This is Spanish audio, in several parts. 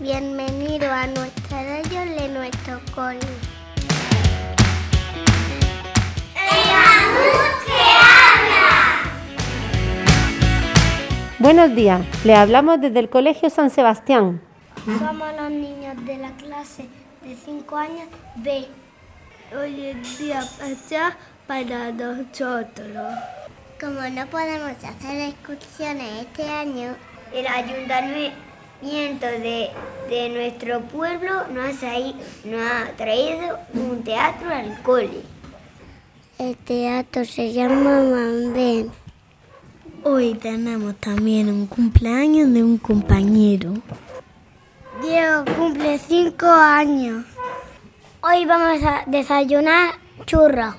Bienvenido a nuestro radio de nuestro cole. Buenos días, le hablamos desde el Colegio San Sebastián. Somos los niños de la clase de 5 años B. Hoy es día especial para nosotros. Como no podemos hacer excursiones este año, el ayuntamiento de, de nuestro pueblo nos ha, nos ha traído un teatro al cole. El teatro se llama Mambén. Hoy tenemos también un cumpleaños de un compañero. Diego cumple 5 años. Hoy vamos a desayunar churros.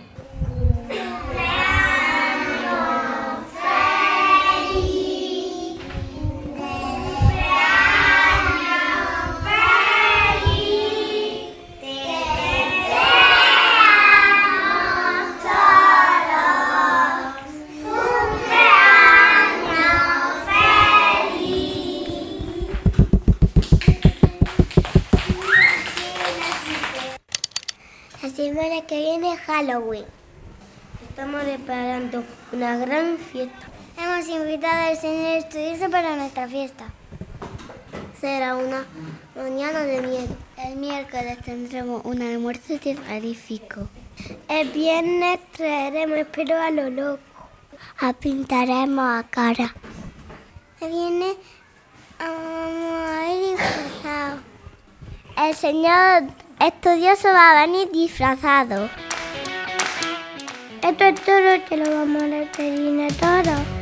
Semana que viene es Halloween. Estamos preparando una gran fiesta. Hemos invitado al señor estudioso para nuestra fiesta. Será una mañana de miedo. El miércoles tendremos un almuerzo terrorífico. El viernes traeremos espero a lo loco. A pintaremos a cara. El viernes vamos a ir disfrazados. El señor estudioso va a venir disfrazado. Esto es todo que lo vamos a repetir todo.